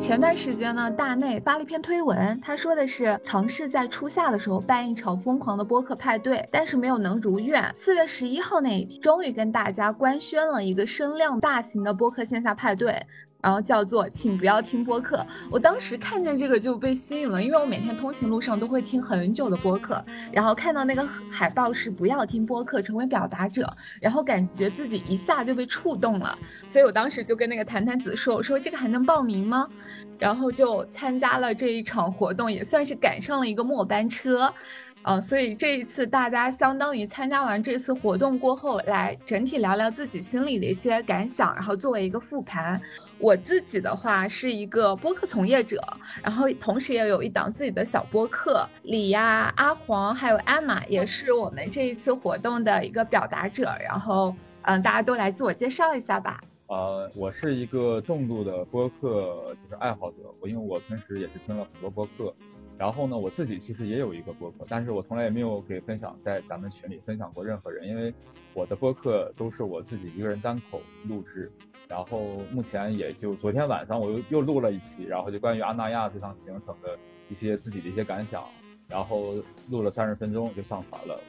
前段时间呢，大内发了一篇推文，他说的是尝试在初夏的时候办一场疯狂的播客派对，但是没有能如愿。四月十一号那一天，终于跟大家官宣了一个声量大型的播客线下派对。然后叫做，请不要听播客。我当时看见这个就被吸引了，因为我每天通勤路上都会听很久的播客。然后看到那个海报是不要听播客，成为表达者，然后感觉自己一下就被触动了。所以我当时就跟那个谈谈子说，我说这个还能报名吗？然后就参加了这一场活动，也算是赶上了一个末班车。呃，所以这一次大家相当于参加完这次活动过后，来整体聊聊自己心里的一些感想，然后作为一个复盘。我自己的话是一个播客从业者，然后同时也有一档自己的小播客。李呀、阿黄还有艾玛也是我们这一次活动的一个表达者。然后，嗯，大家都来自我介绍一下吧。呃，我是一个重度的播客就是爱好者，我因为我平时也是听了很多播客。然后呢，我自己其实也有一个播客，但是我从来也没有给分享在咱们群里分享过任何人，因为我的播客都是我自己一个人单口录制。然后目前也就昨天晚上我又又录了一期，然后就关于阿那亚这趟行程的一些自己的一些感想，然后录了三十分钟就上传了，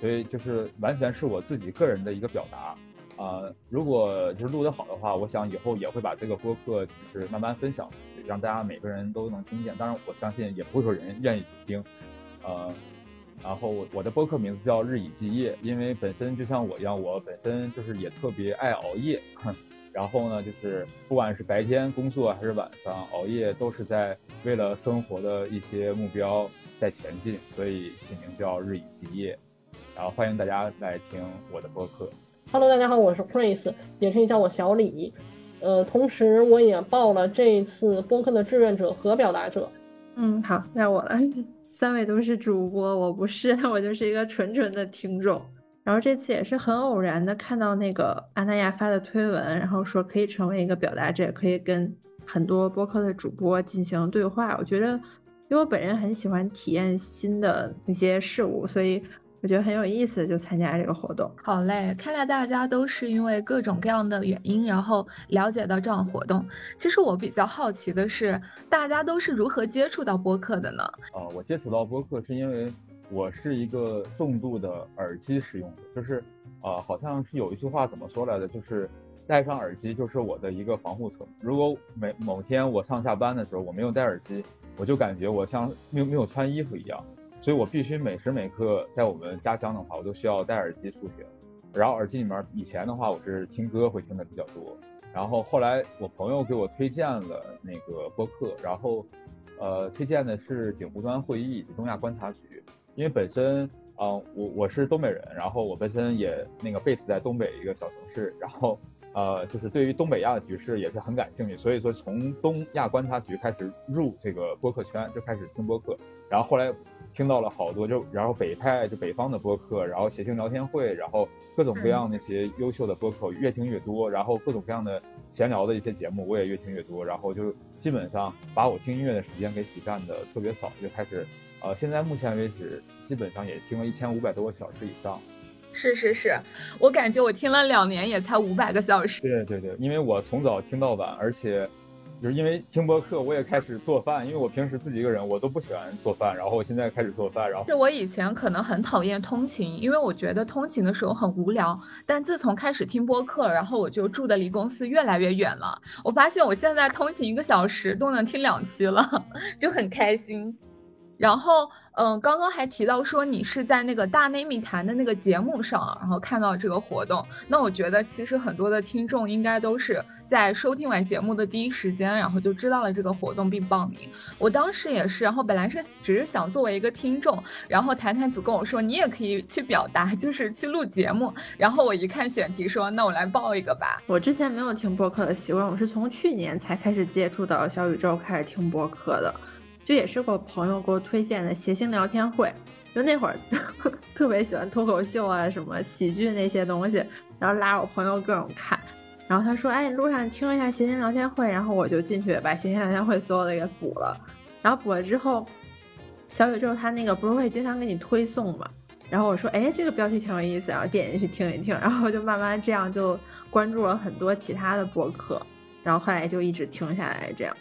所以就是完全是我自己个人的一个表达。啊，如果就是录得好的话，我想以后也会把这个播客就是慢慢分享出去，让大家每个人都能听见。当然，我相信也不会说人愿意听。呃，然后我我的播客名字叫日以继夜，因为本身就像我一样，我本身就是也特别爱熬夜。然后呢，就是不管是白天工作还是晚上熬夜，都是在为了生活的一些目标在前进，所以起名叫日以继夜。然后欢迎大家来听我的播客。Hello，大家好，我是 Chris，也可以叫我小李。呃，同时我也报了这一次播客的志愿者和表达者。嗯，好，那我了。三位都是主播，我不是，我就是一个纯纯的听众。然后这次也是很偶然的看到那个阿那亚发的推文，然后说可以成为一个表达者，可以跟很多播客的主播进行对话。我觉得，因为我本人很喜欢体验新的一些事物，所以。我觉得很有意思，就参加这个活动。好嘞，看来大家都是因为各种各样的原因，然后了解到这样活动。其实我比较好奇的是，大家都是如何接触到播客的呢？啊，我接触到播客是因为我是一个重度的耳机使用者，就是啊，好像是有一句话怎么说来的，就是戴上耳机就是我的一个防护层。如果每某天我上下班的时候我没有戴耳机，我就感觉我像没有没有穿衣服一样。所以我必须每时每刻在我们家乡的话，我都需要戴耳机出行。然后耳机里面以前的话，我是听歌会听的比较多。然后后来我朋友给我推荐了那个播客，然后，呃，推荐的是景湖端会议东亚观察局。因为本身啊，我我是东北人，然后我本身也那个 base 在东北一个小城市，然后呃，就是对于东北亚的局势也是很感兴趣。所以说从东亚观察局开始入这个播客圈，就开始听播客。然后后来。听到了好多，就然后北派就北方的播客，然后谐星聊天会，然后各种各样那些优秀的播客越听越多，然后各种各样的闲聊的一些节目我也越听越多，然后就基本上把我听音乐的时间给挤占的特别少，就开始，呃，现在目前为止基本上也听了一千五百多个小时以上。是是是，我感觉我听了两年也才五百个小时。对对对，因为我从早听到晚，而且。就是因为听播客，我也开始做饭。因为我平时自己一个人，我都不喜欢做饭。然后我现在开始做饭。然后是我以前可能很讨厌通勤，因为我觉得通勤的时候很无聊。但自从开始听播客，然后我就住的离公司越来越远了。我发现我现在通勤一个小时都能听两期了，就很开心。然后，嗯，刚刚还提到说你是在那个大内密谈的那个节目上，然后看到这个活动。那我觉得其实很多的听众应该都是在收听完节目的第一时间，然后就知道了这个活动并报名。我当时也是，然后本来是只是想作为一个听众，然后谈谈子跟我说你也可以去表达，就是去录节目。然后我一看选题，说那我来报一个吧。我之前没有听播客的习惯，我是从去年才开始接触到小宇宙，开始听播客的。就也是我朋友给我推荐的谐星聊天会，就那会儿 特别喜欢脱口秀啊，什么喜剧那些东西，然后拉我朋友各种看，然后他说，哎，路上听一下谐星聊天会，然后我就进去把谐星聊天会所有的给补了，然后补了之后，小宇宙他那个不是会经常给你推送嘛，然后我说，哎，这个标题挺有意思，然后点进去听一听，然后就慢慢这样就关注了很多其他的播客，然后后来就一直听下来这样。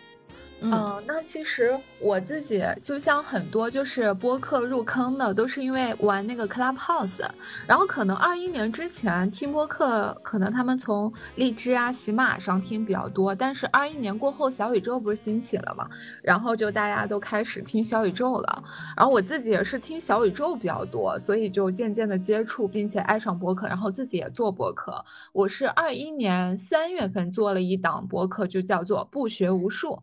嗯，那其实我自己就像很多就是播客入坑的，都是因为玩那个 Clubhouse，然后可能二一年之前听播客，可能他们从荔枝啊、喜马上听比较多，但是二一年过后，小宇宙不是兴起了嘛，然后就大家都开始听小宇宙了，然后我自己也是听小宇宙比较多，所以就渐渐的接触并且爱上播客，然后自己也做播客。我是二一年三月份做了一档播客，就叫做不学无术。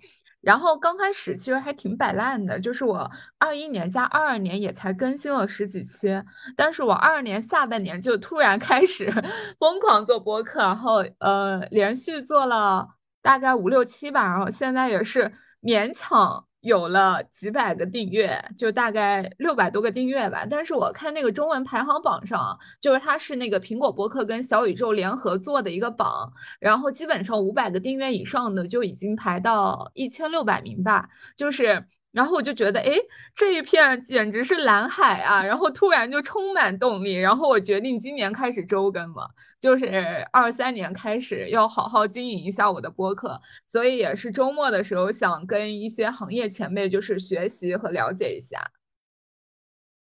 然后刚开始其实还挺摆烂的，就是我二一年加二二年也才更新了十几期，但是我二二年下半年就突然开始 疯狂做播客，然后呃连续做了大概五六期吧，然后现在也是勉强。有了几百个订阅，就大概六百多个订阅吧。但是我看那个中文排行榜上，就是它是那个苹果博客跟小宇宙联合做的一个榜，然后基本上五百个订阅以上的就已经排到一千六百名吧，就是。然后我就觉得，哎，这一片简直是蓝海啊！然后突然就充满动力，然后我决定今年开始周更了，就是二三年开始要好好经营一下我的播客，所以也是周末的时候想跟一些行业前辈就是学习和了解一下。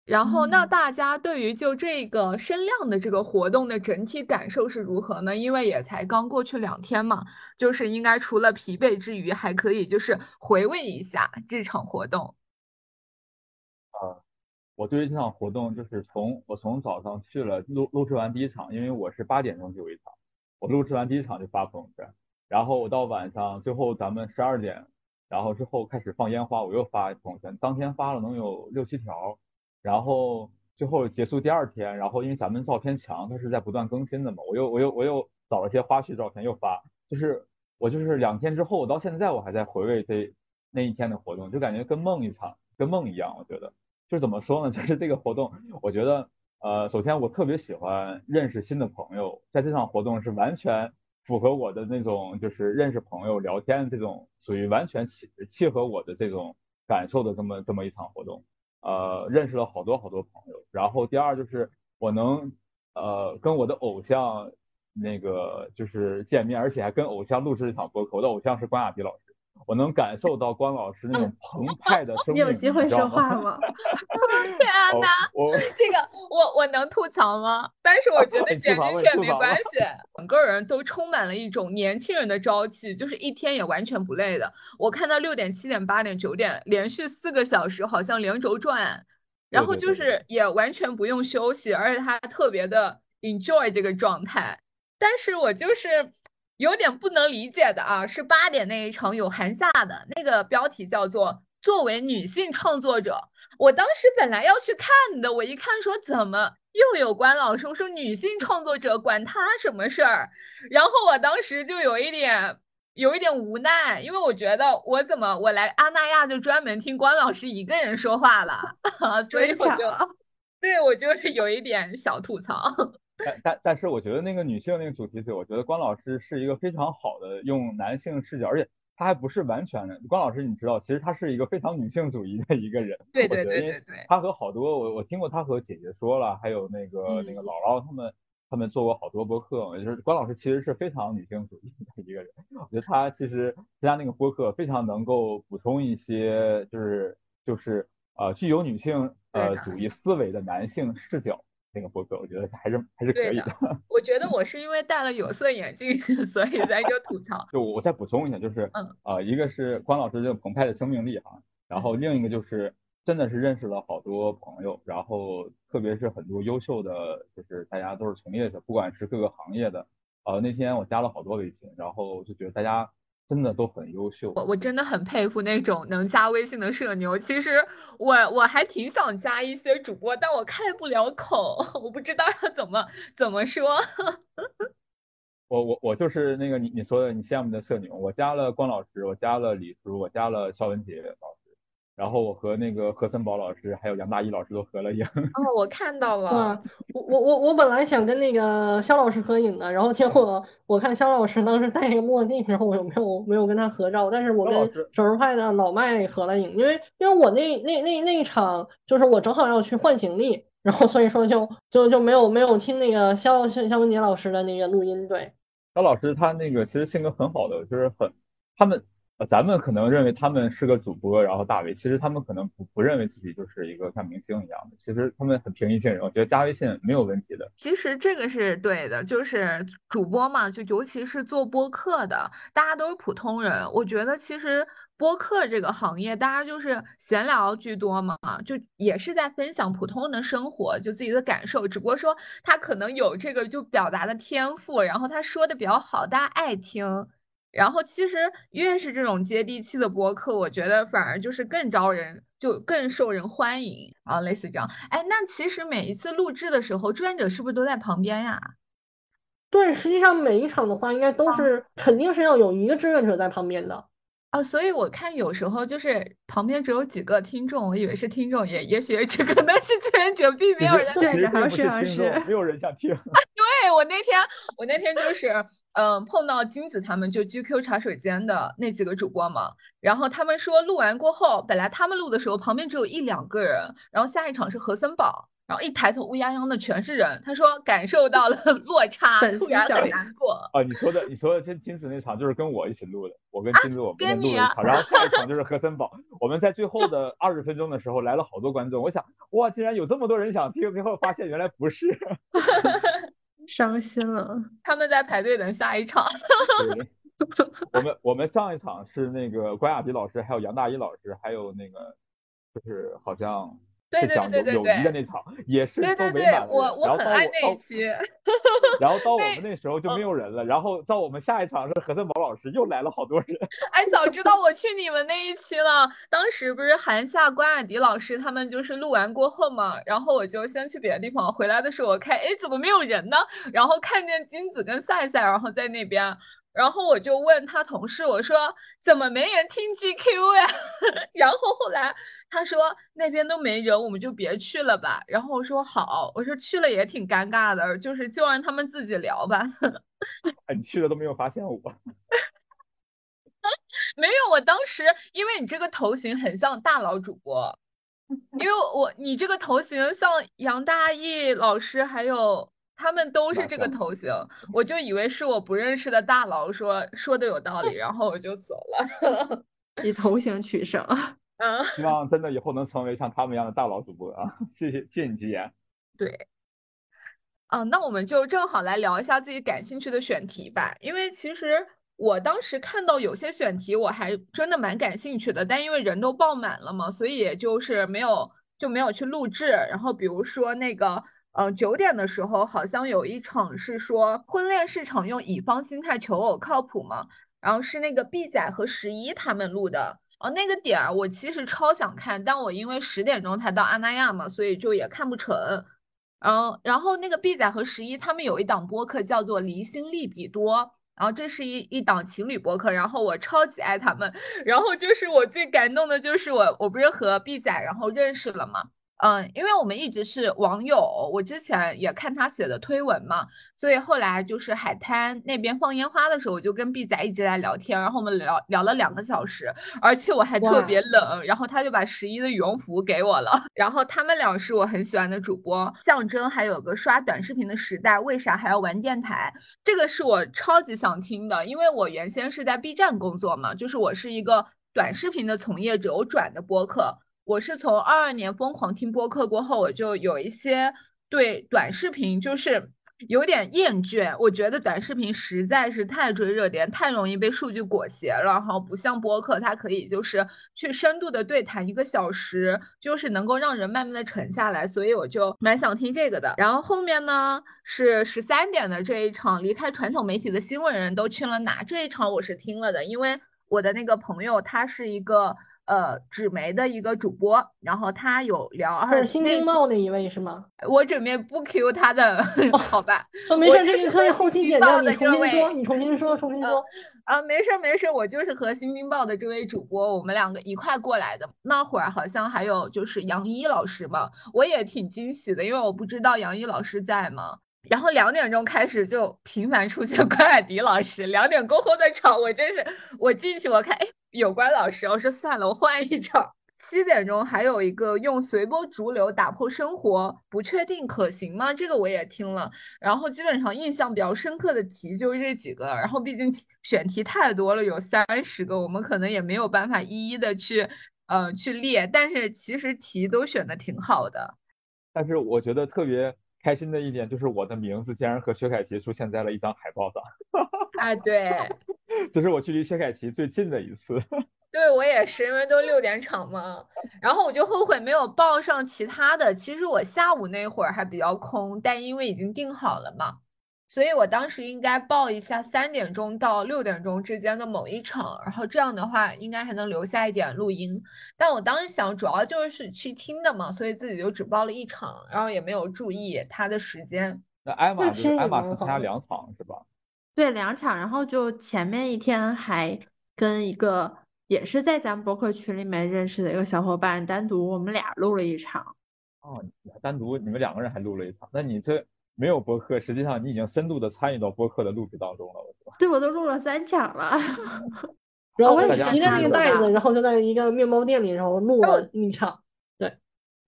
然后，那大家对于就这个声量的这个活动的整体感受是如何呢？因为也才刚过去两天嘛，就是应该除了疲惫之余，还可以就是回味一下这场活动。啊，我对于这场活动就是从我从早上去了录录制完第一场，因为我是八点钟就有一场，我录制完第一场就发朋友圈，然后我到晚上最后咱们十二点，然后之后开始放烟花，我又发朋友圈，当天发了能有六七条。然后最后结束第二天，然后因为咱们照片墙它是在不断更新的嘛，我又我又我又找了些花絮照片又发，就是我就是两天之后，我到现在我还在回味这那一天的活动，就感觉跟梦一场，跟梦一样。我觉得就怎么说呢，就是这个活动，我觉得呃，首先我特别喜欢认识新的朋友，在这场活动是完全符合我的那种就是认识朋友聊天这种属于完全契契合我的这种感受的这么这么一场活动。呃，认识了好多好多朋友，然后第二就是我能呃跟我的偶像那个就是见面，而且还跟偶像录制一场播客。我的偶像是关雅迪老师。我能感受到关老师那种澎湃的生命，你有机会说 话吗？天哪，我 这个我我能吐槽吗？但是我觉得剪进去没关系，整个人都充满了一种年轻人的朝气，就是一天也完全不累的。我看到六点、七点、八点、九点，连续四个小时，好像连轴转，然后就是也完全不用休息，而且他特别的 enjoy 这个状态。但是我就是。有点不能理解的啊，是八点那一场有韩夏的那个标题叫做“作为女性创作者”。我当时本来要去看的，我一看说怎么又有关老师，我说女性创作者管他什么事儿？然后我当时就有一点有一点无奈，因为我觉得我怎么我来阿那亚就专门听关老师一个人说话了，所以我就对我就是有一点小吐槽。但但但是我觉得那个女性那个主题曲，我觉得关老师是一个非常好的用男性视角，而且他还不是完全的。关老师你知道，其实他是一个非常女性主义的一个人。对对对对对。他和好多我我听过他和姐姐说了，还有那个那个姥姥他们他们做过好多播客，就是关老师其实是非常女性主义的一个人。我觉得他其实参加那个播客非常能够补充一些，就是就是呃具有女性呃主义思维的男性视角。那个播客，我觉得还是还是可以的。我觉得我是因为戴了有色眼镜，所以在这吐槽。就我再补充一下，就是嗯啊，一个是关老师这个澎湃的生命力哈，然后另一个就是真的是认识了好多朋友，然后特别是很多优秀的，就是大家都是从业者，不管是各个行业的。呃，那天我加了好多微信，然后就觉得大家。真的都很优秀，我我真的很佩服那种能加微信的社牛。其实我我还挺想加一些主播，但我开不了口，我不知道要怎么怎么说。我我我就是那个你你说的你羡慕的社牛，我加了关老师，我加了李叔，我加了肖文杰老师。然后我和那个何森宝老师还有杨大一老师都合了影。哦，我看到了。我我我我本来想跟那个肖老师合影的，然后结果我看肖老师当时戴那个墨镜，然后我没有没有跟他合照。但是我跟手势派的老麦合了影，因为因为我那那那那一场就是我正好要去换行李，然后所以说就就就没有没有听那个肖肖肖文杰老师的那个录音，对。肖老师他那个其实性格很好的，就是很他们。咱们可能认为他们是个主播，然后大 V，其实他们可能不不认为自己就是一个像明星一样的，其实他们很平易近人，我觉得加微信没有问题的。其实这个是对的，就是主播嘛，就尤其是做播客的，大家都是普通人。我觉得其实播客这个行业，大家就是闲聊居多嘛，就也是在分享普通人的生活，就自己的感受。只不过说他可能有这个就表达的天赋，然后他说的比较好，大家爱听。然后其实越是这种接地气的播客，我觉得反而就是更招人，就更受人欢迎啊，类似这样。哎，那其实每一次录制的时候，志愿者是不是都在旁边呀？对，实际上每一场的话，应该都是肯定是要有一个志愿者在旁边的。哦，所以我看有时候就是旁边只有几个听众，我以为是听众，也也许只可能是志愿者，并没有人志愿者是听众，没有人想听。对我那天，我那天就是嗯碰到金子他们就 GQ 茶水间的那几个主播嘛，然后他们说录完过后，本来他们录的时候旁边只有一两个人，然后下一场是何森堡。然后一抬头，乌泱泱的全是人。他说感受到了 落差，突然很难过。啊，你说的，你说的金金子那场就是跟我一起录的，我跟金子我们录了一场。然后下一场就是和森宝，我们在最后的 二十分钟的时候来了好多观众。我想，哇，竟然有这么多人想听，最后发现原来不是，伤心了。他们在排队等下一场。我们我们上一场是那个关雅迪老师，还有杨大一老师，还有那个就是好像。对对对对对，友谊的那场也是都没满我我很爱那一期。然后到我们那时候就没有人了，然后到我们下一场是何森宝老师又来了好多人。哎，早知道我去你们那一期了。当时不是韩夏、关雅迪老师他们就是录完过后嘛，然后我就先去别的地方，回来的时候我看，哎，怎么没有人呢？然后看见金子跟赛赛，然后在那边。然后我就问他同事，我说怎么没人听 GQ 呀？然后后来他说那边都没人，我们就别去了吧。然后我说好，我说去了也挺尴尬的，就是就让他们自己聊吧。你去了都没有发现我？没有，我当时因为你这个头型很像大佬主播，因为我你这个头型像杨大义老师还有。他们都是这个头型，我就以为是我不认识的大佬说说的有道理，然后我就走了。以头型取胜，嗯，希望真的以后能成为像他们一样的大佬主播啊！谢谢，谢谢你吉言。对，嗯，那我们就正好来聊一下自己感兴趣的选题吧，因为其实我当时看到有些选题我还真的蛮感兴趣的，但因为人都爆满了嘛，所以也就是没有就没有去录制。然后比如说那个。嗯，九点的时候好像有一场是说婚恋市场用乙方心态求偶靠谱吗？然后是那个 B 仔和十一他们录的。哦，那个点儿我其实超想看，但我因为十点钟才到阿那亚嘛，所以就也看不成。然后，然后那个 B 仔和十一他们有一档播客叫做离心利比多，然后这是一一档情侣播客，然后我超级爱他们。然后就是我最感动的就是我我不是和 B 仔然后认识了嘛。嗯，因为我们一直是网友，我之前也看他写的推文嘛，所以后来就是海滩那边放烟花的时候，我就跟毕仔一直在聊天，然后我们聊聊了两个小时，而且我还特别冷，然后他就把十一的羽绒服给我了，然后他们俩是我很喜欢的主播，象征还有个刷短视频的时代，为啥还要玩电台？这个是我超级想听的，因为我原先是在 B 站工作嘛，就是我是一个短视频的从业者，我转的播客。我是从二二年疯狂听播客过后，我就有一些对短视频就是有点厌倦。我觉得短视频实在是太追热点，太容易被数据裹挟了。然后不像播客，它可以就是去深度的对谈一个小时，就是能够让人慢慢的沉下来。所以我就蛮想听这个的。然后后面呢是十三点的这一场，离开传统媒体的新闻人都去了哪？这一场我是听了的，因为我的那个朋友他是一个。呃，纸媒的一个主播，然后他有聊，是新京报那一位是吗？我准备不 Q 他的，好吧？没事，这是可以后期剪掉。你重新说，你重新说，重新说。啊，没事没事，我就是和新京报的这位主播，我们两个一块过来的。那会儿好像还有就是杨一老师嘛，我也挺惊喜的，因为我不知道杨一老师在嘛。然后两点钟开始就频繁出现 关海迪老师，两点过后的场我真是，我进去我看，哎。有关老师，我说算了，我换一场。七点钟还有一个用随波逐流打破生活不确定可行吗？这个我也听了，然后基本上印象比较深刻的题就是这几个，然后毕竟选题太多了，有三十个，我们可能也没有办法一一的去呃去列，但是其实题都选的挺好的。但是我觉得特别开心的一点就是我的名字竟然和薛凯琪出现在了一张海报上。啊，对，这是我距离薛凯琪最近的一次。对我也是，因为都六点场嘛，然后我就后悔没有报上其他的。其实我下午那会儿还比较空，但因为已经定好了嘛，所以我当时应该报一下三点钟到六点钟之间的某一场，然后这样的话应该还能留下一点录音。但我当时想，主要就是去听的嘛，所以自己就只报了一场，然后也没有注意他的时间。那艾玛是艾玛是参加两场是吧？对，两场，然后就前面一天还跟一个。也是在咱们博客群里面认识的一个小伙伴，单独我们俩录了一场。哦，你还单独你们两个人还录了一场？那你这没有播客，实际上你已经深度的参与到播客的录制当中了，是吧？对，我都录了三场了。然后我提着那个袋子，然后就在一个面包店里，然后录了一场。对，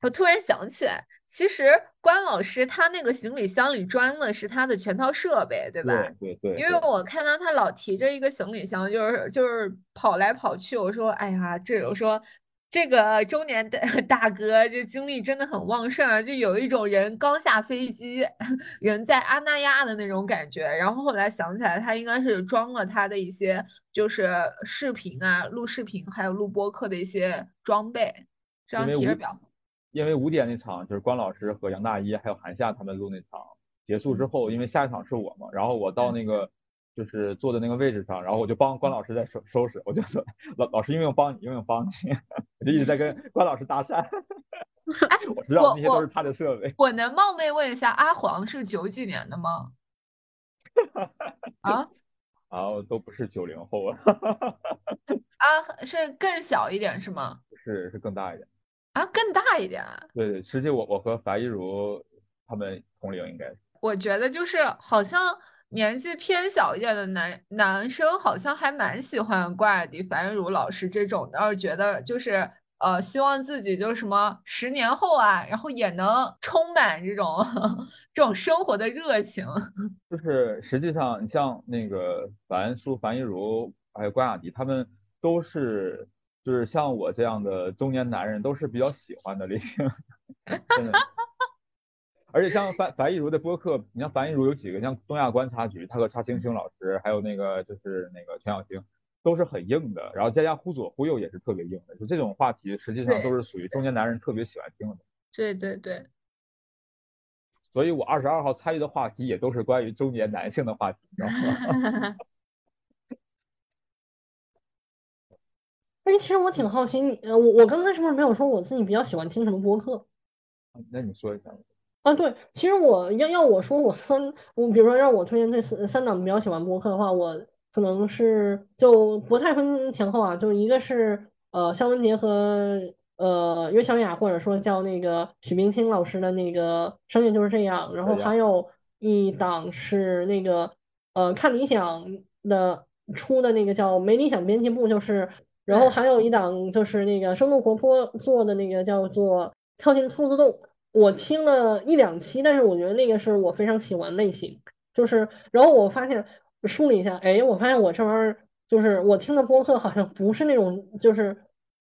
我突然想起来。其实关老师他那个行李箱里装的是他的全套设备，对吧？对对。因为我看到他老提着一个行李箱，就是就是跑来跑去。我说，哎呀，这我说这个中年的 大哥这精力真的很旺盛，就有一种人刚下飞机，人在阿那亚的那种感觉。然后后来想起来，他应该是装了他的一些就是视频啊，录视频还有录播客的一些装备，这样提着表。因为五点那场就是关老师和杨大一还有韩夏他们录那场结束之后，因为下一场是我嘛，然后我到那个就是坐的那个位置上，然后我就帮关老师在收收拾，我就说老老师用不用帮你，用不用帮你，我就一直在跟 关老师搭讪。哎 我知道那些都是他的设备。我能冒昧问一下，阿黄是九几年的吗？啊？啊，都不是九零后啊。啊，是更小一点是吗？是，是更大一点。啊，更大一点。对对，实际我我和樊一茹他们同龄，应该是。我觉得就是好像年纪偏小一点的男男生，好像还蛮喜欢关雅迪、樊一茹老师这种的，觉得就是呃，希望自己就是什么十年后啊，然后也能充满这种 这种生活的热情。就是实际上，你像那个樊叔、樊一茹还有关雅迪，他们都是。就是像我这样的中年男人都是比较喜欢的类型，真的。而且像樊樊亦茹的播客，你像樊亦茹有几个，像东亚观察局，他和查青青老师，还有那个就是那个全小星，都是很硬的。然后再加忽左忽右也是特别硬的，就这种话题实际上都是属于中年男人特别喜欢听的。对对对。所以我二十二号参与的话题也都是关于中年男性的话题，知道吗？哎，其实我挺好奇，你呃，我我刚才是不是没有说我自己比较喜欢听什么播客？那你说一下。啊，对，其实我要要我说我三，我比如说让我推荐这三三档比较喜欢播客的话，我可能是就不太分前后啊，就一个是呃肖文杰和呃岳小雅，或者说叫那个许冰清老师的那个声音就是这样，然后还有一档是那个呃看理想的出的那个叫没理想编辑部，就是。然后还有一档就是那个生动活泼做的那个叫做跳进兔子洞，我听了一两期，但是我觉得那个是我非常喜欢类型。就是，然后我发现梳理一下，哎，我发现我这玩意儿就是我听的播客好像不是那种就是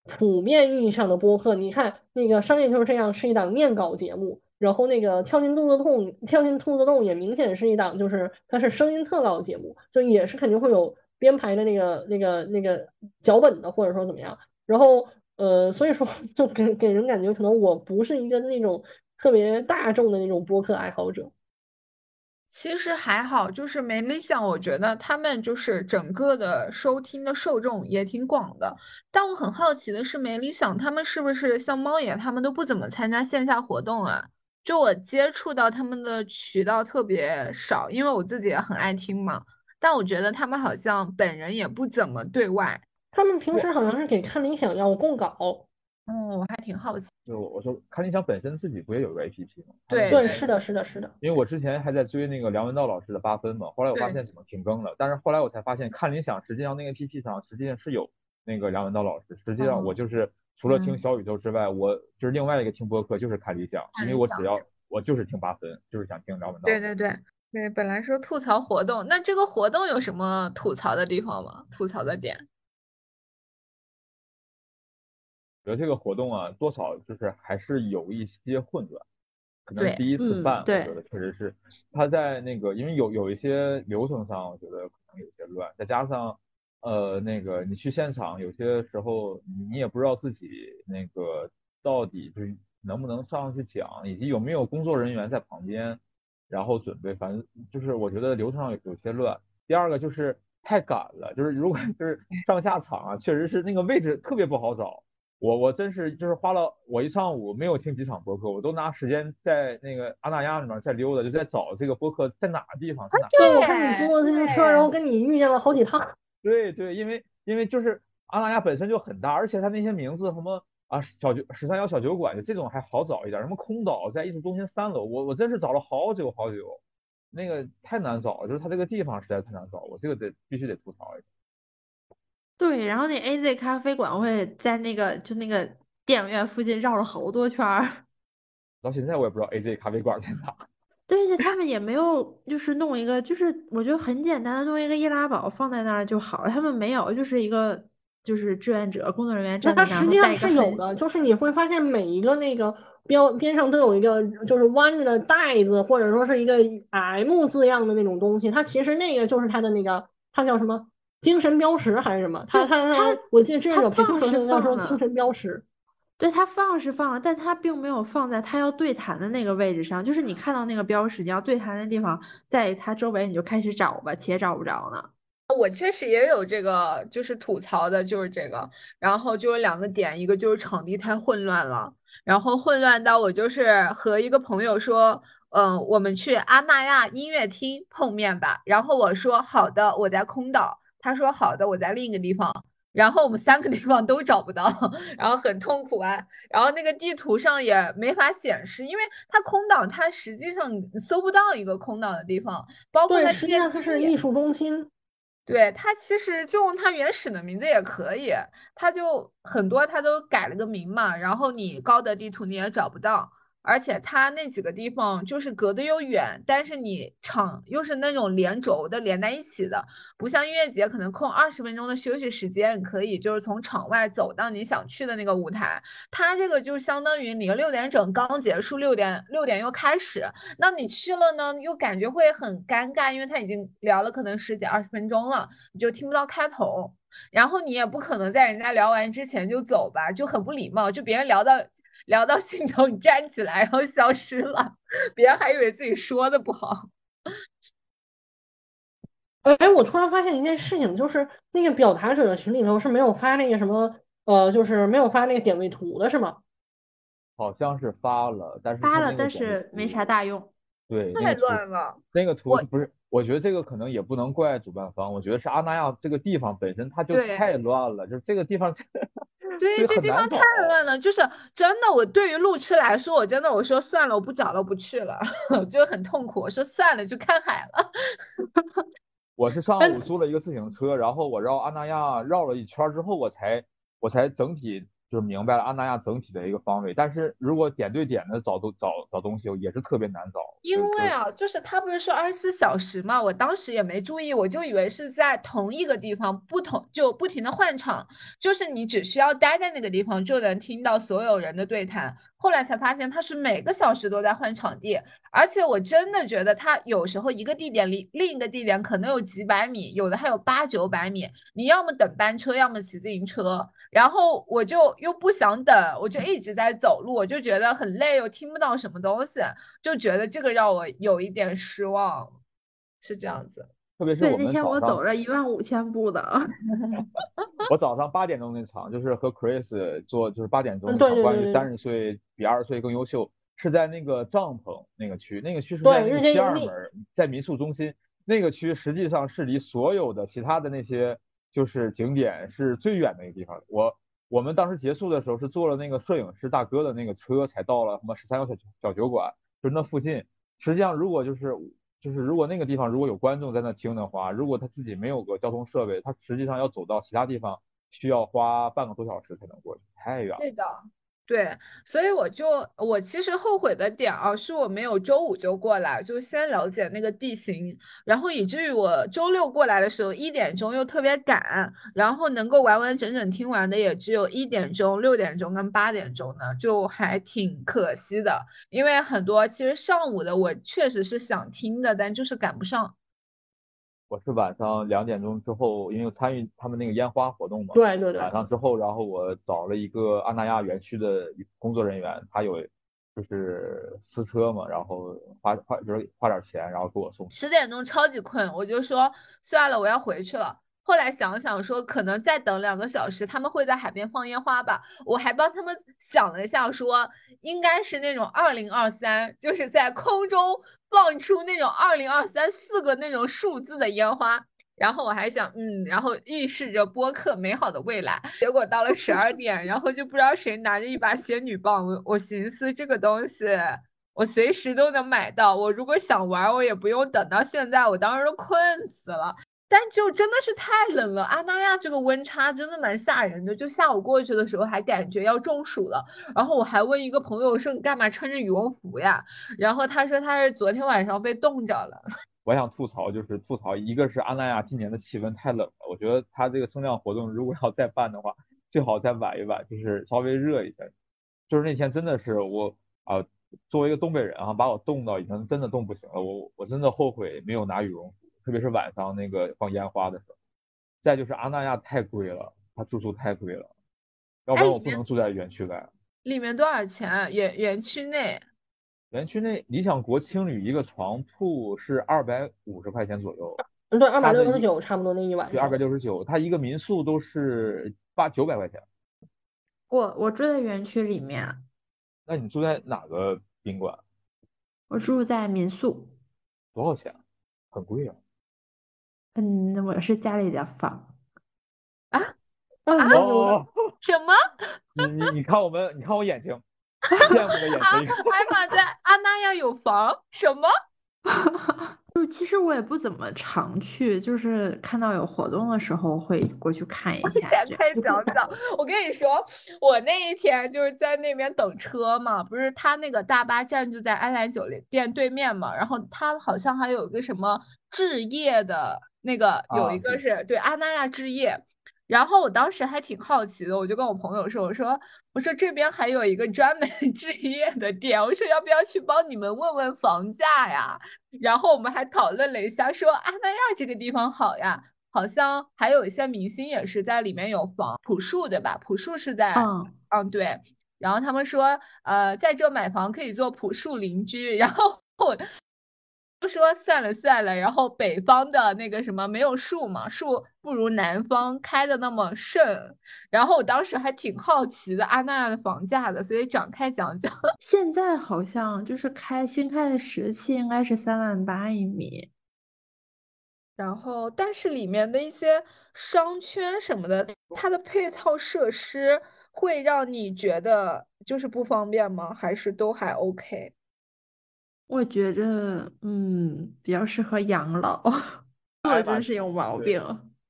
普遍意义上的播客。你看那个商业就是这样，是一档念稿节目，然后那个跳进兔子洞，跳进兔子洞也明显是一档就是它是声音特稿节目，就也是肯定会有。编排的那个、那个、那个脚本的，或者说怎么样，然后呃，所以说 就给给人感觉，可能我不是一个那种特别大众的那种播客爱好者。其实还好，就是没理想，我觉得他们就是整个的收听的受众也挺广的。但我很好奇的是，没理想他们是不是像猫眼他们都不怎么参加线下活动啊？就我接触到他们的渠道特别少，因为我自己也很爱听嘛。但我觉得他们好像本人也不怎么对外，他们平时好像是给看理想要供稿。哦，我还挺好奇。就我说，看理想本身自己不也有个 APP 吗？对对，是的，是的，是的。因为我之前还在追那个梁文道老师的八分嘛，后来我发现怎么停更了。但是后来我才发现，看理想实际上那个 APP 上实际上是有那个梁文道老师。实际上我就是除了听小宇宙之外，我就是另外一个听播客就是看理想，因为我只要我就是听八分，就是想听梁文道。对对对对，本来说吐槽活动，那这个活动有什么吐槽的地方吗？吐槽的点？觉得这个活动啊，多少就是还是有一些混乱，可能第一次嗯办，我觉得确实是他在那个，因为有有一些流程上，我觉得可能有些乱，再加上呃那个你去现场，有些时候你你也不知道自己那个到底就是能不能上去讲，以及有没有工作人员在旁边，然后准备，反正就是我觉得流程上有有些乱。第二个就是太赶了，就是如果 就是上下场啊，确实是那个位置特别不好找。我我真是就是花了我一上午没有听几场播客，我都拿时间在那个阿那亚里面在溜达，就在找这个播客在哪个地方，在哪。对，我看你坐自行车，对然后跟你遇见了好几趟。对对，因为因为就是阿那亚本身就很大，而且它那些名字什么啊小酒十三幺小酒馆就这种还好找一点，什么空岛在艺术中心三楼，我我真是找了好久好久，那个太难找了，就是它这个地方实在太难找，我这个得必须得吐槽一下。对，然后那 AZ 咖啡馆，我也在那个就那个电影院附近绕了好多圈儿。到现在我也不知道 AZ 咖啡馆在哪。对，而且他们也没有就是弄一个，就是我觉得很简单的弄一个易拉宝放在那儿就好了。他们没有，就是一个就是志愿者工作人员那它站在那儿，实际上带一个是有的，就是你会发现每一个那个标边上都有一个就是弯着的带子，或者说是一个 M 字样的那种东西，它其实那个就是它的那个，它叫什么精神标识还是什么？它对它它我记得志愿它者培训放是课上要说放精神标识。对，他放是放了，但他并没有放在他要对谈的那个位置上。就是你看到那个标识，你要对谈的地方，在他周围你就开始找吧，且找不着呢。我确实也有这个，就是吐槽的，就是这个，然后就是两个点，一个就是场地太混乱了，然后混乱到我就是和一个朋友说，嗯，我们去阿那亚音乐厅碰面吧，然后我说好的，我在空岛，他说好的，我在另一个地方。然后我们三个地方都找不到，然后很痛苦啊。然后那个地图上也没法显示，因为它空岛，它实际上搜不到一个空岛的地方，包括对，它实际上它是艺术中心。对它其实就用它原始的名字也可以，它就很多它都改了个名嘛，然后你高德地图你也找不到，而且它那几个地方就是隔得又远，但是你场又是那种连轴的连在一起的，不像音乐节可能空二十分钟的休息时间，你可以就是从场外走到你想去的那个舞台，它这个就相当于你六点整刚结束，六点六点又开始，那你去了呢，又感觉会很尴尬，因为他已经聊了可能十几二十分钟了，你就听不到开头，然后你也不可能在人家聊完之前就走吧，就很不礼貌，就别人聊到聊到尽头你站起来然后消失了，别人还以为自己说的不好。哎，我突然发现一件事情，就是那个表达者的群里头是没有发那个什么，呃，就是没有发那个点位图的，是吗？好像是发了，但是发了，但是没啥大用。对，太乱了，那个图不是，我觉得这个可能也不能怪主办方，我觉得是阿那亚这个地方本身它就太乱了，就是这个地方 对，这地方太乱了，就是真的，我对于路痴来说，我真的我说算了，我不找了，我不去了，就很痛苦。我说算了，就看海了。我是上午租了一个自行车，然后我绕阿那亚绕了一圈儿之后，我才我才整体就是明白了安那亚整体的一个方位。但是如果点对点的找东找找东西，也是特别难找。因为啊，就是他不是说二十四小时嘛，我当时也没注意，我就以为是在同一个地方，不同就不停的换场，就是你只需要待在那个地方就能听到所有人的对谈。后来才发现他是每个小时都在换场地，而且我真的觉得他有时候一个地点离另一个地点可能有几百米，有的还有八九百米，你要么等班车，要么骑自行车。然后我就又不想等，我就一直在走路，我就觉得很累，又听不到什么东西。就觉得这个让我有一点失望，是这样子。对，特别是我那天我走了一万五千步的。我早上八点钟那场，就是和 Chris 做，就是八点钟嗯那场关于三十岁比二十岁更优秀，是在那个帐篷那个区，那个区是在西二门儿，在民宿中心那个区，实际上是离所有的其他的那些就是景点是最远的一个地方。我我们当时结束的时候是坐了那个摄影师大哥的那个车，才到了什么十三幺小小酒馆，就那附近。实际上，如果就是就是如果那个地方如果有观众在那听的话，如果他自己没有个交通设备，他实际上要走到其他地方需要花半个多小时才能过去，太远了。对的。对，所以我就我其实后悔的点啊，是我没有周五就过来，就先了解那个地形，然后以至于我周六过来的时候一点钟又特别赶，然后能够完完整整听完的也只有一点钟、六点钟跟八点钟呢，就还挺可惜的。因为很多其实上午的我确实是想听的，但就是赶不上。我是晚上两点钟之后，因为参与他们那个烟花活动嘛，对对对，晚上之后，然后我找了一个阿那亚园区的工作人员，他有就是私车嘛，然后花花就是花点钱，然后给我送。十点钟超级困，我就说算了，我要回去了。后来想想说，可能再等两个小时，他们会在海边放烟花吧。我还帮他们想了一下，说应该是那种二零二三，就是在空中放出那种二零二三四个那种数字的烟花。然后我还想，嗯，然后预示着播客美好的未来。结果到了十二点，然后就不知道谁拿着一把仙女棒。我我寻思这个东西，我随时都能买到。我如果想玩，我也不用等到现在。我当时都困死了。但就真的是太冷了，阿那亚这个温差真的蛮吓人的。就下午过去的时候还感觉要中暑了，然后我还问一个朋友说：“你干嘛穿着羽绒服呀？”然后他说他是昨天晚上被冻着了。我想吐槽就是吐槽，一个是阿那亚今年的气温太冷了，我觉得他这个声量活动如果要再办的话，最好再晚一晚，就是稍微热一下。就是那天真的是我啊，作为一个东北人啊，把我冻到已经真的冻不行了，我我真的后悔没有拿羽绒服。特别是晚上那个放烟花的时候，再就是阿那亚太贵了，它住宿太贵了，要不然我不能住在园区外。里面多少钱？园园区内？园区内，理想国青旅一个床铺是二百五十块钱左右。嗯，对，二百六十九差不多那一晚。对，二百六十九，它一个民宿都是八九百块钱。我我住在园区里面。那你住在哪个宾馆？我住在民宿。多少钱？很贵啊。嗯，我是家里的房啊啊！什么？你你你看我们，你看我眼睛，羡慕的眼睛。艾玛在 阿那亚有房？什么？就其实我也不怎么常去，就是看到有活动的时候会过去看一下。展开讲讲，我跟你说，我那一天就是在那边等车嘛，不是他那个大巴站就在安澜酒店对面嘛，然后他好像还有个什么置业的。那个有一个是对阿那亚置业，然后我当时还挺好奇的，我就跟我朋友说，我说我说这边还有一个专门 置业的店，我说要不要去帮你们问问房价呀？然后我们还讨论了一下，说阿那亚这个地方好呀，好像还有一些明星也是在里面有房，朴树对吧？朴树是在嗯嗯对，然后他们说呃在这买房可以做朴树邻居，然后。不说算了算了，然后北方的那个什么没有树嘛，树不如南方开的那么盛。然后我当时还挺好奇的阿那亚的房价的，所以展开讲讲。现在好像就是开新开的时期应该是三万八一米，然后但是里面的一些商圈什么的，它的配套设施会让你觉得就是不方便吗？还是都还 OK？我觉得，嗯，比较适合养老。我真是有毛病。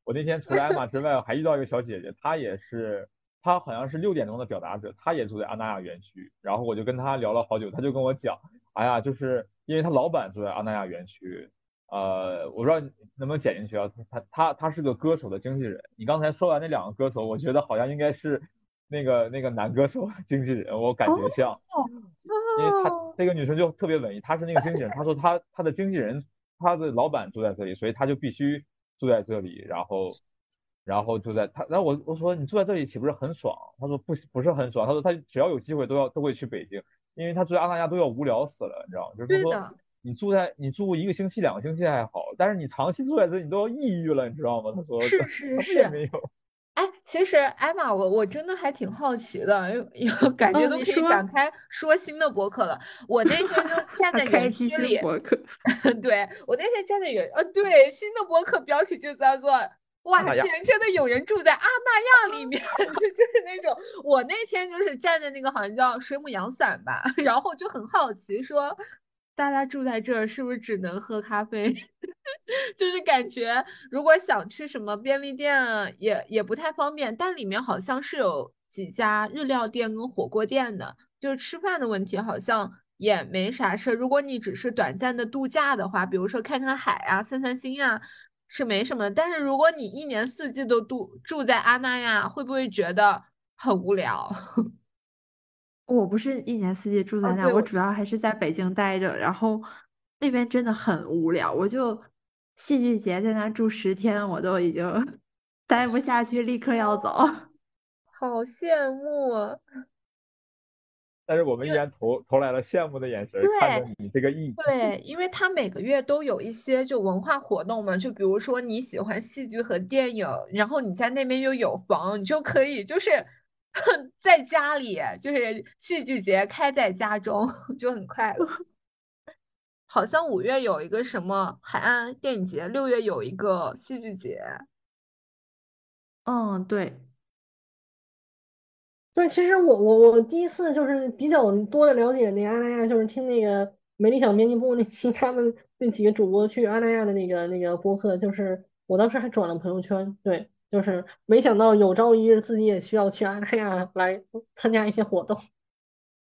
我那天除了艾玛之外，我还遇到一个小姐姐，她也是，她好像是六点钟的表达者，她也住在阿那亚园区。然后我就跟她聊了好久，她就跟我讲，哎呀，就是因为她老板住在阿那亚园区，呃，我不知道能不能剪进去啊。她她她是个歌手的经纪人。你刚才说完那两个歌手，我觉得好像应该是那个那个男歌手经纪人，我感觉像。因为她这个女生就特别文艺，她是那个经纪人，她说她她的经纪人，她的老板住在这里，所以她就必须住在这里，然后然后住在她，然后我我说你住在这里岂不是很爽？她说不不是很爽，她说她只要有机会都要都会去北京，因为她住在阿那亚都要无聊死了，你知道吗？就是说你住在你住一个星期两个星期还好，但是你长期住在这里你都要抑郁了，你知道吗？她说是是是没有。哎，其实艾玛，我我真的还挺好奇的，因为感觉都可以展开说新的博客了。我那天就 站在园区里，对我那天站在园，呃，对，新的博客标题就叫做“哇，竟然真的有人住在阿那亚里面 ”，就是那种。我那天就是站在那个好像叫水母阳伞吧，然后就很好奇，说大家住在这儿是不是只能喝咖啡？就是感觉如果想去什么便利店也也不太方便，但里面好像是有几家日料店跟火锅店的，就是吃饭的问题好像也没啥事。如果你只是短暂的度假的话，比如说看看海啊、散散心啊，是没什么。但是如果你一年四季都度住在阿那亚，会不会觉得很无聊？我不是一年四季住在那，我主要还是在北京待着，然后那边真的很无聊，我就。戏剧节在那住十天，我都已经 待不下去，立刻要走。好羡慕啊！但是我们依然投投来了羡慕的眼神，看着你这个意。对，因为他每个月都有一些就文化活动嘛，就比如说你喜欢戏剧和电影，然后你在那边又有房，你就可以就是 在家里，就是戏剧节开在家中，就很快乐。好像五月有一个什么海岸电影节，六月有一个戏剧节。嗯，对，对，其实我我我第一次就是比较多的了解那个阿那亚，就是听那个美理想编辑部那期他们那几个主播去阿那亚的那个那个播客，就是我当时还转了朋友圈，对，就是没想到有朝一日自己也需要去阿那亚来参加一些活动。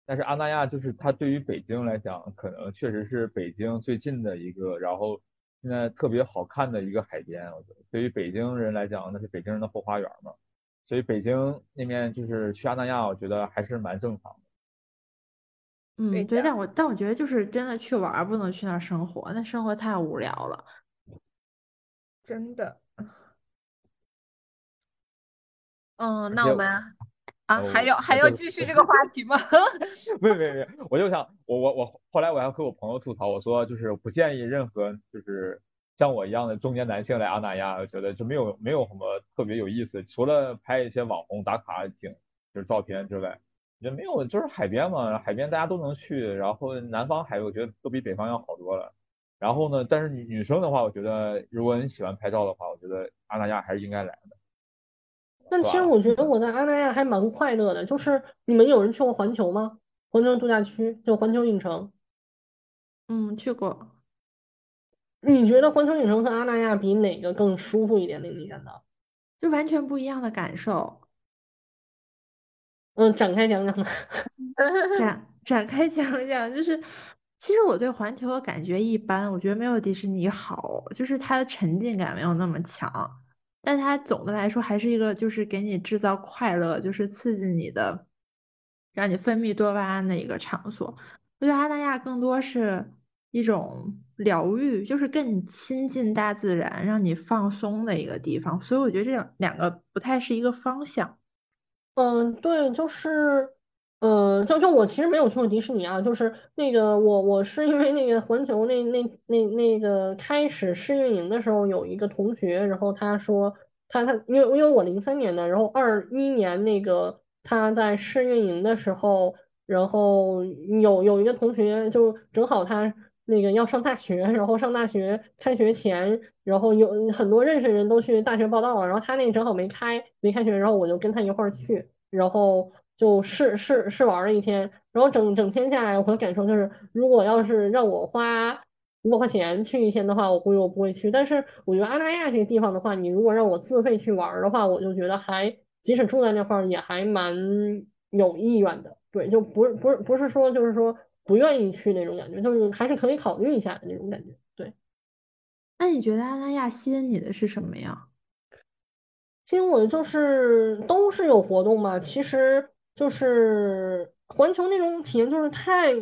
但是阿那亚就是它对于北京来讲，可能确实是北京最近的一个，然后现在特别好看的一个海边。我觉得对于北京人来讲，那是北京人的后花园嘛。所以北京那面就是去阿那亚，我觉得还是蛮正常的。嗯，对，但我但我觉得就是真的去玩，不能去那儿生活，那生活太无聊了，真的。嗯，那我们。啊，还有还要继续 这个话题吗？没有没有没有，我就想我我我后来我还和我朋友吐槽，我说就是不建议任何就是像我一样的中年男性来阿那亚，我觉得就没有没有什么特别有意思，除了拍一些网红打卡景就是照片之外，也没有就是海边嘛，海边大家都能去，然后南方海我觉得都比北方要好多了。然后呢，但是女女生的话，我觉得如果你喜欢拍照的话，我觉得阿那亚还是应该来的。但其实我觉得我在阿那亚还蛮快乐的，就是你们有人去过环球吗？环球度假区就环球影城。嗯，去过。你觉得环球影城和阿那亚比哪个更舒服一点？那个觉得？就完全不一样的感受。嗯，展开讲讲。展 展开讲讲，就是其实我对环球的感觉一般，我觉得没有迪士尼好，就是它的沉浸感没有那么强。但它总的来说还是一个，就是给你制造快乐，就是刺激你的，让你分泌多巴胺的一个场所。我觉得阿那亚更多是一种疗愈，就是更亲近大自然，让你放松的一个地方。所以我觉得这两两个不太是一个方向。嗯，对，就是，呃，就就我其实没有去过迪士尼啊，就是那个我我是因为那个环球那那那那个开始试运营的时候，有一个同学，然后他说他他因为因为我零三年的，然后二一年那个他在试运营的时候，然后有有一个同学就正好他那个要上大学，然后上大学开学前，然后有很多认识的人都去大学报到了，然后他那个正好没开没开学，然后我就跟他一块儿去，然后。就试试试玩了一天，然后整整天下来，我的感受就是，如果要是让我花五百块钱去一天的话，我估计我不会去。但是我觉得阿那亚这个地方的话，你如果让我自费去玩的话，我就觉得还即使住在那块儿也还蛮有意愿的。对，就不是不是不是说就是说不愿意去那种感觉，就是还是可以考虑一下的那种感觉。对，那你觉得阿那亚吸引你的是什么呀？吸引我的就是都是有活动嘛，其实。就是环球那种体验，就是太，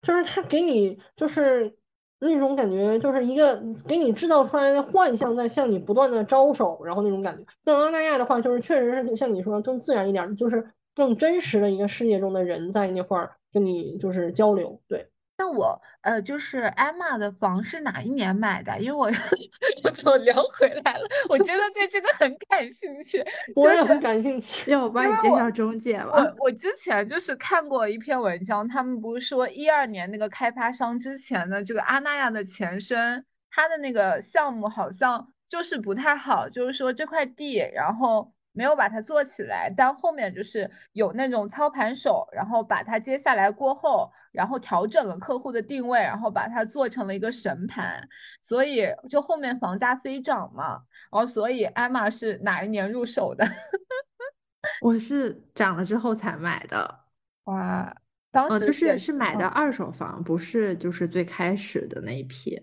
就是他给你就是那种感觉，就是一个给你制造出来的幻象在向你不断的招手，然后那种感觉。像澳大利亚的话，就是确实是像你说的更自然一点，就是更真实的一个世界中的人在那块儿跟你就是交流，对。那我呃，就是艾玛的房是哪一年买的？因为我 我聊回来了，我真的对这个很感兴趣。我也很感兴趣，要我帮你介绍中介吗？我我之前就是看过一篇文章，他们不是说一二年那个开发商之前的这个阿那亚的前身，他的那个项目好像就是不太好，就是说这块地，然后。没有把它做起来，但后面就是有那种操盘手，然后把它接下来过后，然后调整了客户的定位，然后把它做成了一个神盘，所以就后面房价飞涨嘛，然后所以艾玛是哪一年入手的？我是涨了之后才买的，哇，当时就是是买的二手房，不是就是最开始的那一批。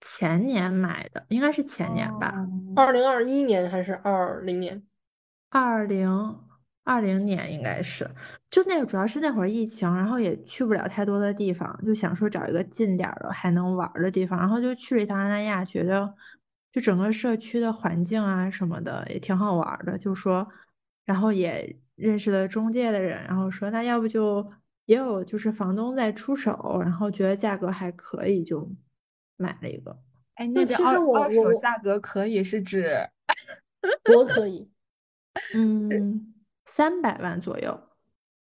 前年买的，应该是前年吧，二零二一年还是二零年？二零二零年应该是，就那个主要是那会儿疫情，然后也去不了太多的地方，就想说找一个近点儿的还能玩的地方，然后就去了一趟阿那亚，觉得就整个社区的环境啊什么的也挺好玩的，就说，然后也认识了中介的人，然后说那要不就也有就是房东在出手，然后觉得价格还可以就。买了一个，哎，那边二二手价格可以是指多可以，嗯，三百万左右。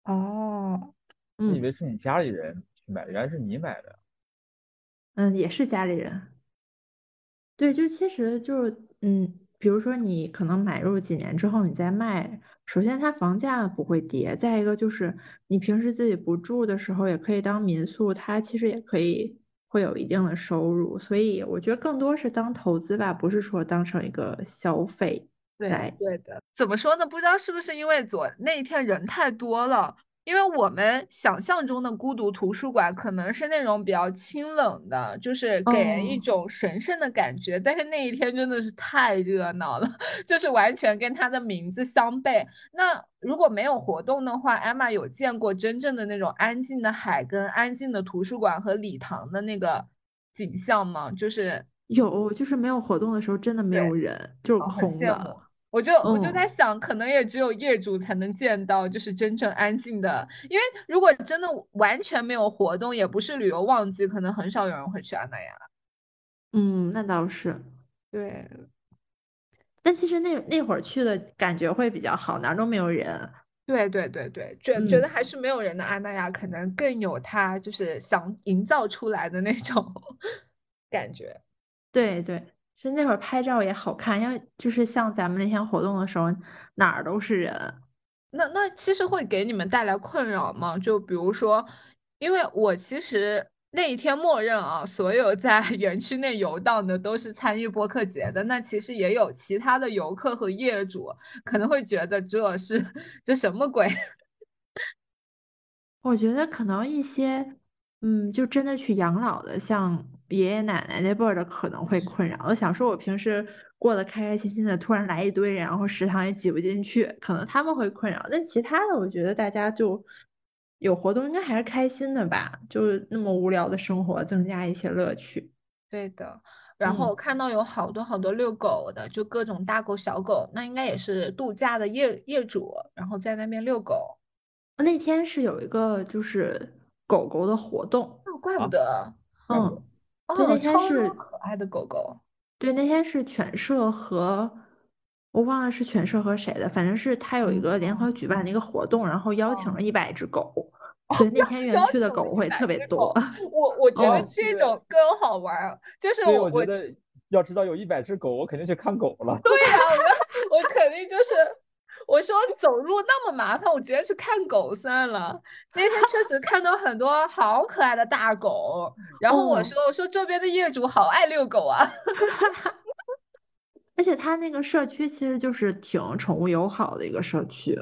哦，我以为是你家里人去买，原来是你买的。嗯，也是家里人。对，就其实就嗯，比如说你可能买入几年之后你再卖，首先它房价不会跌，再一个就是你平时自己不住的时候也可以当民宿，它其实也可以。会有一定的收入，所以我觉得更多是当投资吧，不是说当成一个消费。对对的，怎么说呢？不知道是不是因为昨那一天人太多了。因为我们想象中的孤独图书馆可能是那种比较清冷的，就是给人一种神圣的感觉。但是那一天真的是太热闹了，就是完全跟它的名字相悖。那如果没有活动的话，艾玛有见过真正的那种安静的海跟安静的图书馆和礼堂的那个景象吗？就是有，就是没有活动的时候真的没有人，就是空的。我就我就在想，可能也只有业主才能见到，就是真正安静的。因为如果真的完全没有活动，也不是旅游旺季，可能很少有人会去阿那亚。嗯，那倒是。对。但其实那那会儿去的感觉会比较好，哪儿都没有人。对对对对，觉觉得还是没有人的阿那亚，可能更有他就是想营造出来的那种 感觉。对对。就那会儿拍照也好看，因为就是像咱们那天活动的时候，哪儿都是人。那那其实会给你们带来困扰吗？就比如说，因为我其实那一天默认啊，所有在 园区内游荡的都是参与播客节的。那其实也有其他的游客和业主可能会觉得这是这什么鬼？我觉得可能一些，嗯，就真的去养老的，像。爷爷奶奶那辈儿的可能会困扰。我想说，我平时过得开开心心的，突然来一堆人，然后食堂也挤不进去，可能他们会困扰。但其他的，我觉得大家就有活动，应该还是开心的吧？就那么无聊的生活，增加一些乐趣。对的。然后我看到有好多好多遛狗的，就各种大狗小狗，那应该也是度假的业业主，然后在那边遛狗。那天是有一个就是狗狗的活动，怪不得，嗯。对，那天是可爱的狗狗。对，那天是犬舍和我忘了是犬舍和谁的，反正是他有一个联合举办的一个活动，然后邀请了一百只狗。对，那天园区的狗会特别多。我我觉得这种更好玩，就是我觉得要知道有一百只狗，我肯定去看狗了。对呀，我我肯定就是。我说走路那么麻烦，我直接去看狗算了。那天确实看到很多好可爱的大狗，然后我说我说这边的业主好爱遛狗啊，而且他那个社区其实就是挺宠物友好的一个社区。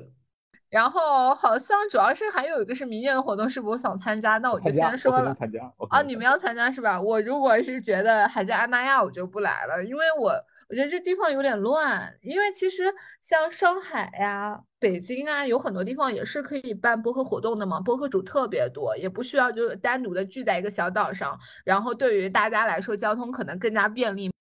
然后好像主要是还有一个是明年的活动，是不是想参加？那我就先说了。参加啊，你们要参加是吧？我如果是觉得还在安那亚，我就不来了，因为我。我觉得这地方有点乱，因为其实像上海呀、北京啊，有很多地方也是可以办播客活动的嘛，播客主特别多，也不需要就是单独的聚在一个小岛上，然后对于大家来说，交通可能更加便利。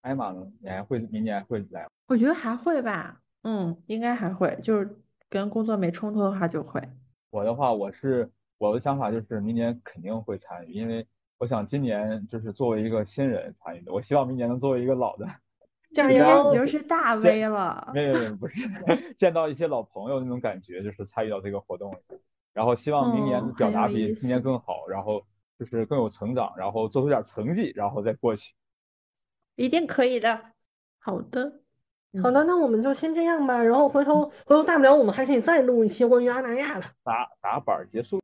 艾玛呢？你还会明年会来？我觉得还会吧，嗯，应该还会，就是跟工作没冲突的话就会。我的话，我是我的想法就是明年肯定会参与，因为。我想今年就是作为一个新人参与的，我希望明年能作为一个老的。这样你就是大 V 了。没有没有，不是 见到一些老朋友那种感觉，就是参与到这个活动，然后希望明年的表达比今年更好，然后就是更有成长，然后做出点成绩，然后再过去。一定可以的。好的。好的，那我们就先这样吧。然后回头回头大不了我们还可以再录一期关于阿那亚的。打打板儿结束。